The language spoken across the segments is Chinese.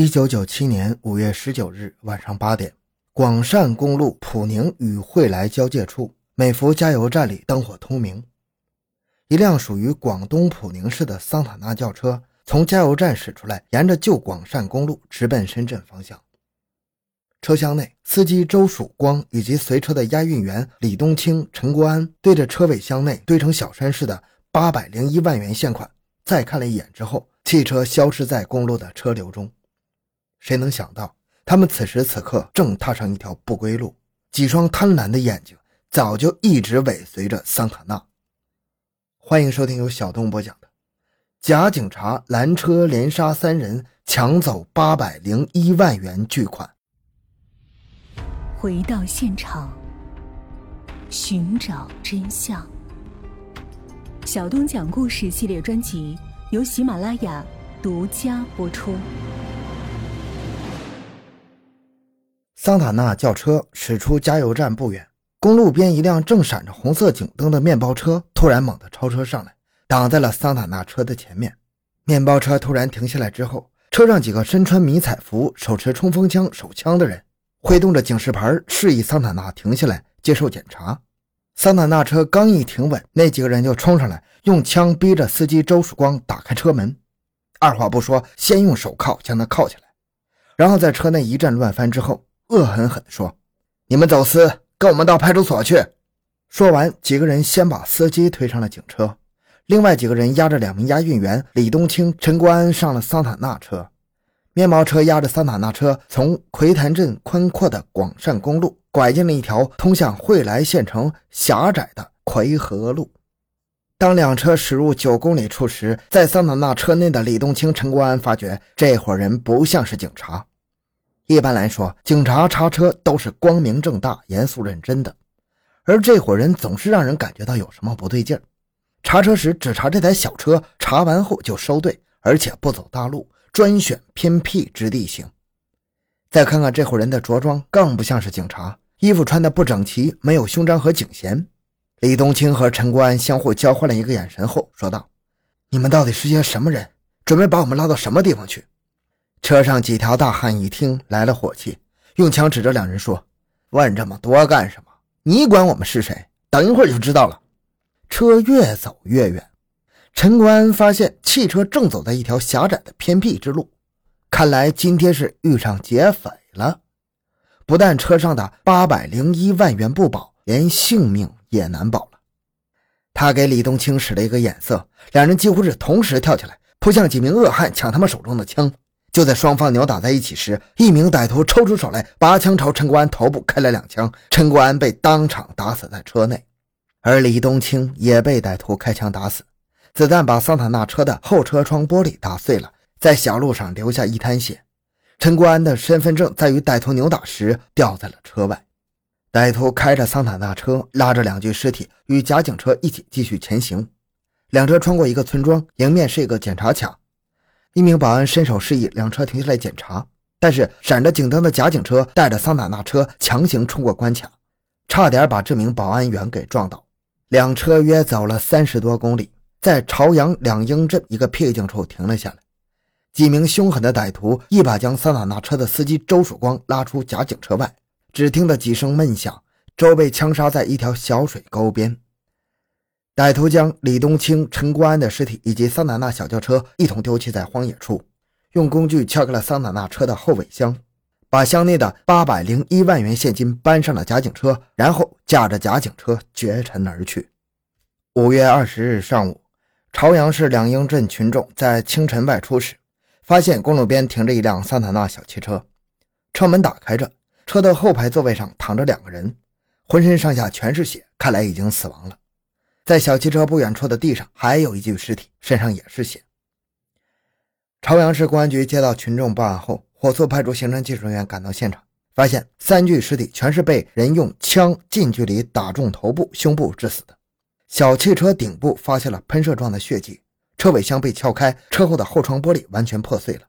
一九九七年五月十九日晚上八点，广汕公路普宁与惠来交界处美孚加油站里灯火通明，一辆属于广东普宁市的桑塔纳轿车从加油站驶出来，沿着旧广汕公路直奔深圳方向。车厢内，司机周曙光以及随车的押运员李东清、陈国安对着车尾箱内堆成小山似的八百零一万元现款再看了一眼之后，汽车消失在公路的车流中。谁能想到，他们此时此刻正踏上一条不归路？几双贪婪的眼睛早就一直尾随着桑塔纳。欢迎收听由小东播讲的《假警察拦车连杀三人，抢走八百零一万元巨款》。回到现场，寻找真相。小东讲故事系列专辑由喜马拉雅独家播出。桑塔纳轿车驶出加油站不远，公路边一辆正闪着红色警灯的面包车突然猛地超车上来，挡在了桑塔纳车的前面。面包车突然停下来之后，车上几个身穿迷彩服、手持冲锋枪、手枪的人。挥动着警示牌，示意桑塔纳停下来接受检查。桑塔纳车刚一停稳，那几个人就冲上来，用枪逼着司机周曙光打开车门。二话不说，先用手铐将他铐起来，然后在车内一阵乱翻之后，恶狠狠地说：“你们走私，跟我们到派出所去。”说完，几个人先把司机推上了警车，另外几个人押着两名押运员李东青、陈国安上了桑塔纳车。面包车压着桑塔纳车，从奎潭镇宽阔的广汕公路拐进了一条通向惠来县城狭窄的奎河路。当两车驶入九公里处时，在桑塔纳车内的李东青、陈国安发觉这伙人不像是警察。一般来说，警察查车都是光明正大、严肃认真的，而这伙人总是让人感觉到有什么不对劲儿。查车时只查这台小车，查完后就收队，而且不走大路。专选偏僻之地行。再看看这伙人的着装，更不像是警察，衣服穿的不整齐，没有胸章和颈衔。李冬青和陈国安相互交换了一个眼神后，说道：“你们到底是些什么人？准备把我们拉到什么地方去？”车上几条大汉一听来了火气，用枪指着两人说：“问这么多干什么？你管我们是谁？等一会儿就知道了。”车越走越远。陈国安发现汽车正走在一条狭窄的偏僻之路，看来今天是遇上劫匪了。不但车上的八百零一万元不保，连性命也难保了。他给李东青使了一个眼色，两人几乎是同时跳起来，扑向几名恶汉，抢他们手中的枪。就在双方扭打在一起时，一名歹徒抽出手来，拔枪朝陈国安头部开了两枪，陈国安被当场打死在车内，而李东青也被歹徒开枪打死。子弹把桑塔纳车的后车窗玻璃打碎了，在小路上留下一滩血。陈国安的身份证在与歹徒扭打时掉在了车外。歹徒开着桑塔纳车，拉着两具尸体与假警车一起继续前行。两车穿过一个村庄，迎面是一个检查卡。一名保安伸手示意两车停下来检查，但是闪着警灯的假警车带着桑塔纳车强行冲过关卡，差点把这名保安员给撞倒。两车约走了三十多公里。在朝阳两英镇一个僻静处停了下来，几名凶狠的歹徒一把将桑塔纳车的司机周曙光拉出假警车外，只听得几声闷响，周被枪杀在一条小水沟边。歹徒将李东青、陈国安的尸体以及桑塔纳小轿车一同丢弃在荒野处，用工具撬开了桑塔纳车的后尾箱，把箱内的八百零一万元现金搬上了假警车，然后驾着假警车绝尘而去。五月二十日上午。朝阳市两英镇群众在清晨外出时，发现公路边停着一辆桑塔纳小汽车，车门打开着，车的后排座位上躺着两个人，浑身上下全是血，看来已经死亡了。在小汽车不远处的地上还有一具尸体，身上也是血。朝阳市公安局接到群众报案后，火速派出刑侦技术人员赶到现场，发现三具尸体全是被人用枪近距离打中头部、胸部致死的。小汽车顶部发现了喷射状的血迹，车尾箱被撬开，车后的后窗玻璃完全破碎了。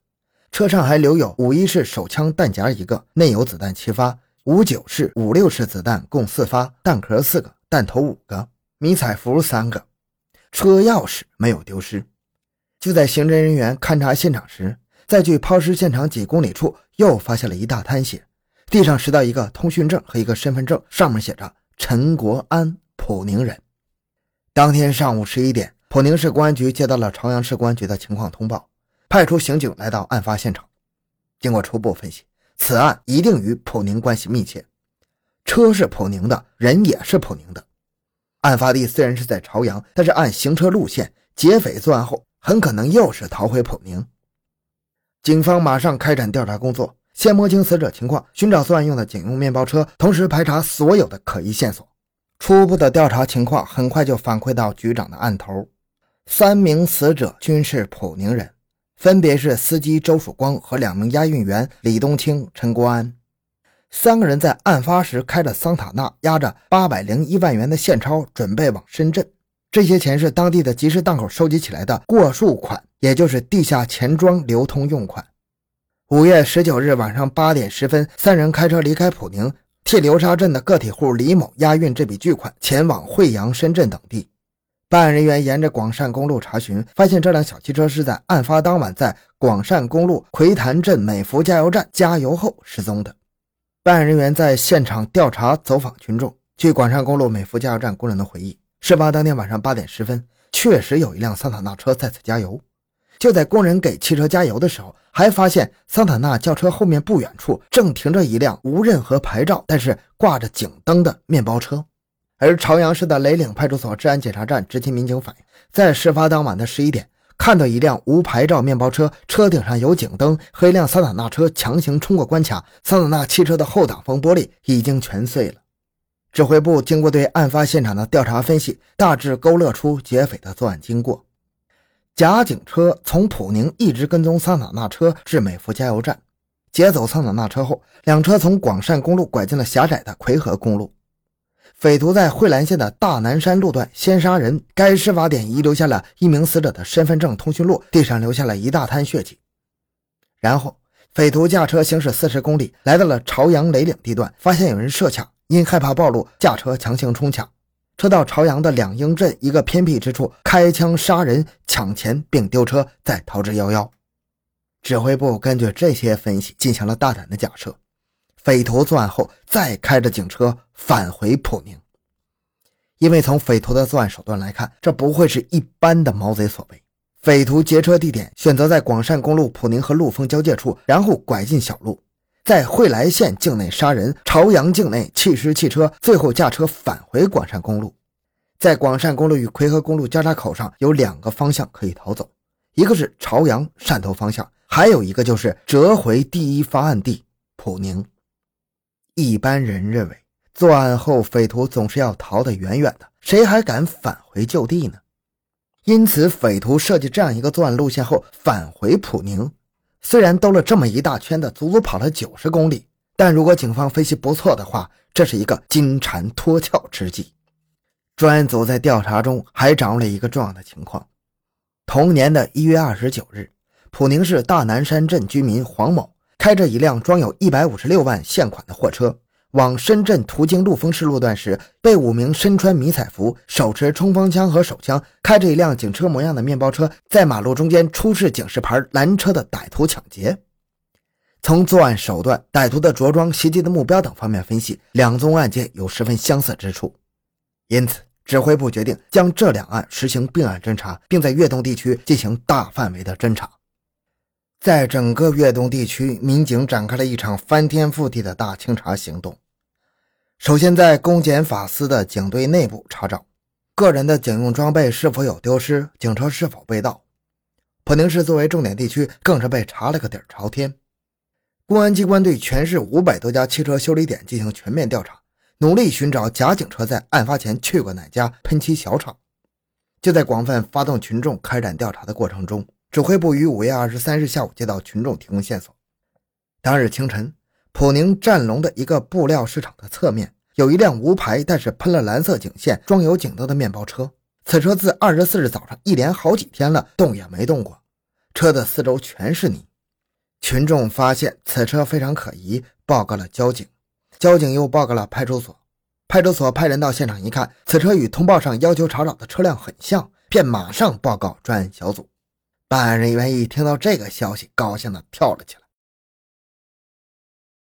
车上还留有五一式手枪弹夹一个，内有子弹七发；五九式、五六式子弹共四发，弹壳四个，弹头五个，迷彩服三个。车钥匙没有丢失。就在刑侦人员勘查现场时，在距抛尸现场几公里处又发现了一大滩血，地上拾到一个通讯证和一个身份证，上面写着“陈国安，普宁人”。当天上午十一点，普宁市公安局接到了朝阳市公安局的情况通报，派出刑警来到案发现场。经过初步分析，此案一定与普宁关系密切，车是普宁的，人也是普宁的。案发地虽然是在朝阳，但是按行车路线，劫匪作案后很可能又是逃回普宁。警方马上开展调查工作，先摸清死者情况，寻找作案用的警用面包车，同时排查所有的可疑线索。初步的调查情况很快就反馈到局长的案头：三名死者均是普宁人，分别是司机周曙光和两名押运员李东青、陈国安。三个人在案发时开着桑塔纳，押着八百零一万元的现钞，准备往深圳。这些钱是当地的集市档口收集起来的过数款。也就是地下钱庄流通用款。五月十九日晚上八点十分，三人开车离开普宁，替流沙镇的个体户李某押运这笔巨款，前往惠阳、深圳等地。办案人员沿着广汕公路查询，发现这辆小汽车是在案发当晚在广汕公路葵潭镇美孚加油站加油后失踪的。办案人员在现场调查走访群众，据广汕公路美孚加油站工人的回忆，事发当天晚上八点十分，确实有一辆桑塔纳车在此加油。就在工人给汽车加油的时候，还发现桑塔纳轿车后面不远处正停着一辆无任何牌照，但是挂着警灯的面包车。而朝阳市的雷岭派出所治安检查站执勤民警反映，在事发当晚的十一点，看到一辆无牌照面包车，车顶上有警灯，和一辆桑塔纳车强行冲过关卡，桑塔纳汽车的后挡风玻璃已经全碎了。指挥部经过对案发现场的调查分析，大致勾勒出劫匪的作案经过。假警车从普宁一直跟踪桑塔纳车至美孚加油站，劫走桑塔纳车后，两车从广汕公路拐进了狭窄的奎河公路。匪徒在惠兰县的大南山路段先杀人，该事发点遗留下了一名死者的身份证、通讯录，地上留下了一大滩血迹。然后，匪徒驾车行驶四十公里，来到了朝阳雷岭地段，发现有人设卡，因害怕暴露，驾车强行冲卡。车到朝阳的两英镇一个偏僻之处，开枪杀人、抢钱并丢车，再逃之夭夭。指挥部根据这些分析，进行了大胆的假设：匪徒作案后再开着警车返回普宁。因为从匪徒的作案手段来看，这不会是一般的毛贼所为。匪徒劫车地点选择在广汕公路普宁和陆丰交界处，然后拐进小路。在惠来县境内杀人，朝阳境内弃尸汽车，最后驾车返回广汕公路。在广汕公路与奎河公路交叉口上有两个方向可以逃走，一个是朝阳汕头方向，还有一个就是折回第一发案地普宁。一般人认为，作案后匪徒总是要逃得远远的，谁还敢返回就地呢？因此，匪徒设计这样一个作案路线后返回普宁。虽然兜了这么一大圈的，足足跑了九十公里，但如果警方分析不错的话，这是一个金蝉脱壳之计。专案组在调查中还掌握了一个重要的情况：同年的一月二十九日，普宁市大南山镇居民黄某开着一辆装有一百五十六万现款的货车。往深圳途经陆丰市路段时，被五名身穿迷彩服、手持冲锋枪和手枪、开着一辆警车模样的面包车，在马路中间出示警示牌拦车的歹徒抢劫。从作案手段、歹徒的着装、袭击的目标等方面分析，两宗案件有十分相似之处。因此，指挥部决定将这两案实行并案侦查，并在粤东地区进行大范围的侦查。在整个粤东地区，民警展开了一场翻天覆地的大清查行动。首先，在公检法司的警队内部查找，个人的警用装备是否有丢失，警车是否被盗。普宁市作为重点地区，更是被查了个底朝天。公安机关对全市五百多家汽车修理点进行全面调查，努力寻找假警车在案发前去过哪家喷漆小厂。就在广泛发动群众开展调查的过程中。指挥部于五月二十三日下午接到群众提供线索。当日清晨，普宁占龙的一个布料市场的侧面有一辆无牌但是喷了蓝色警线、装有警灯的面包车。此车自二十四日早上一连好几天了，动也没动过。车的四周全是泥。群众发现此车非常可疑，报告了交警。交警又报告了派出所。派出所派人到现场一看，此车与通报上要求查找的车辆很像，便马上报告专案小组。办案人员一听到这个消息，高兴的跳了起来。